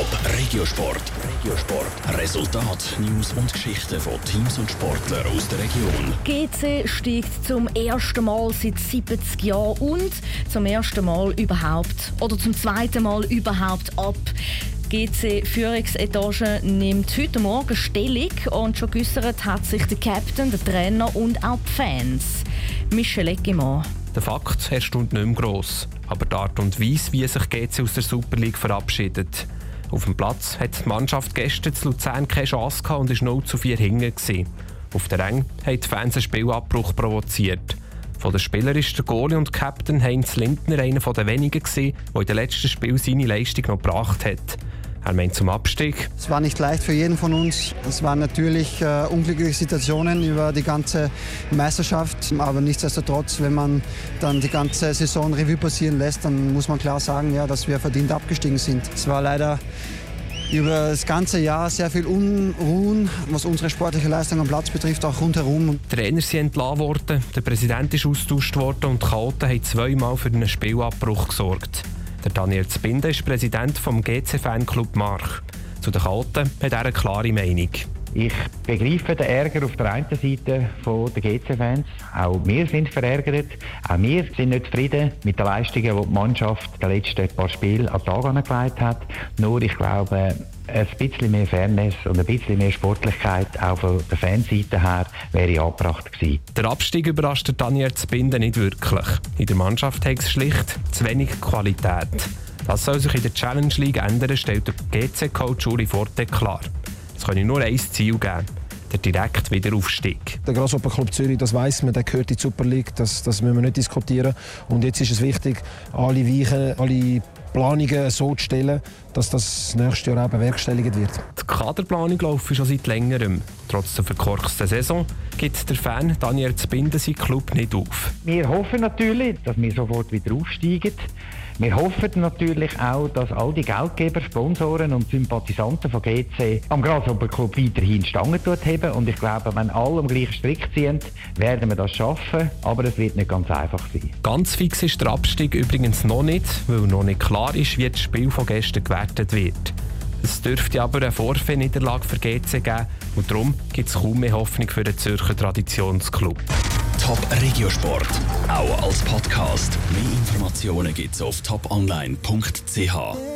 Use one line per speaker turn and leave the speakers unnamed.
Top Regiosport. Regiosport. Resultat, News und Geschichten von Teams und Sportlern aus der Region.
GC steigt zum ersten Mal seit 70 Jahren und zum ersten Mal überhaupt oder zum zweiten Mal überhaupt ab. GC Führungsetage nimmt heute Morgen Stellung und schon geäussert hat sich der Captain, der Trainer und auch die Fans. Michel Eckimann.
Der Fakt erstaunt nicht mehr gross, aber die Art und Weise, wie sich GC aus der Super League verabschiedet. Auf dem Platz hat die Mannschaft gestern zu Luzern keine Chance gehabt und ist 0 zu 4 hinten. Auf der Rang haben die Fans einen Spielabbruch provoziert. Von den Spielern ist der Goalie und Captain Heinz Lindner einer der wenigen, der in den letzten Spiel seine Leistung noch gebracht hat. Er meint zum Abstieg.
Es war nicht leicht für jeden von uns. Es waren natürlich äh, unglückliche Situationen über die ganze Meisterschaft. Aber nichtsdestotrotz, wenn man dann die ganze Saison Revue passieren lässt, dann muss man klar sagen, ja, dass wir verdient abgestiegen sind. Es war leider über das ganze Jahr sehr viel Unruhen, was unsere sportliche Leistung am Platz betrifft, auch rundherum.
Die Trainer sind entlassen worden, der Präsident ist austauscht worden und die Chaoten haben zweimal für einen Spielabbruch gesorgt. Der Daniel Zbinder ist Präsident vom GC-Fanclub March. Zu den Kalten hat er eine klare Meinung.
Ich begreife den Ärger auf der einen Seite der GC-Fans. Auch wir sind verärgert. Auch wir sind nicht zufrieden mit den Leistungen, die die Mannschaft die letzten paar Spiele an den Tag angelegt hat. Nur ich glaube, ein bisschen mehr Fairness und ein bisschen mehr Sportlichkeit auch von der Fanseite her wäre angebracht gewesen.
Der Abstieg überrascht Daniel Zbinden nicht wirklich. In der Mannschaft hat es schlicht zu wenig Qualität. Das soll sich in der Challenge League ändern, stellt der GC-Coach Uri Forte klar. Kann nur ein Ziel geben der direkte Wiederaufstieg.
Der Grasshopper Club Zürich, das weiß man, der gehört in die Super League, das, das müssen wir nicht diskutieren. Und jetzt ist es wichtig, alle Weichen, alle Planungen so zu stellen, dass das nächstes Jahr auch bewerkstelligt wird.
Die Kaderplanung läuft schon seit längerem. Trotz der verkorksten Saison gibt der Fan Daniel Zbinden seinen Club nicht auf.
Wir hoffen natürlich, dass wir sofort wieder aufsteigen. Wir hoffen natürlich auch, dass all die Geldgeber, Sponsoren und Sympathisanten von GC am Grasshopper Club weiterhin Stangen haben. Und ich glaube, wenn alle am gleichen Strick ziehen, werden wir das schaffen. Aber es wird nicht ganz einfach sein.
Ganz fix ist der Abstieg übrigens noch nicht, weil noch nicht klar ist, wie das Spiel von gestern gewertet wird. Es dürfte aber eine Vorfeniederlage für GC geben und darum gibt es kaum mehr Hoffnung für den Zürcher Traditionsclub.
Top Regiosport, auch als Podcast. Mehr Informationen gibt's auf toponline.ch.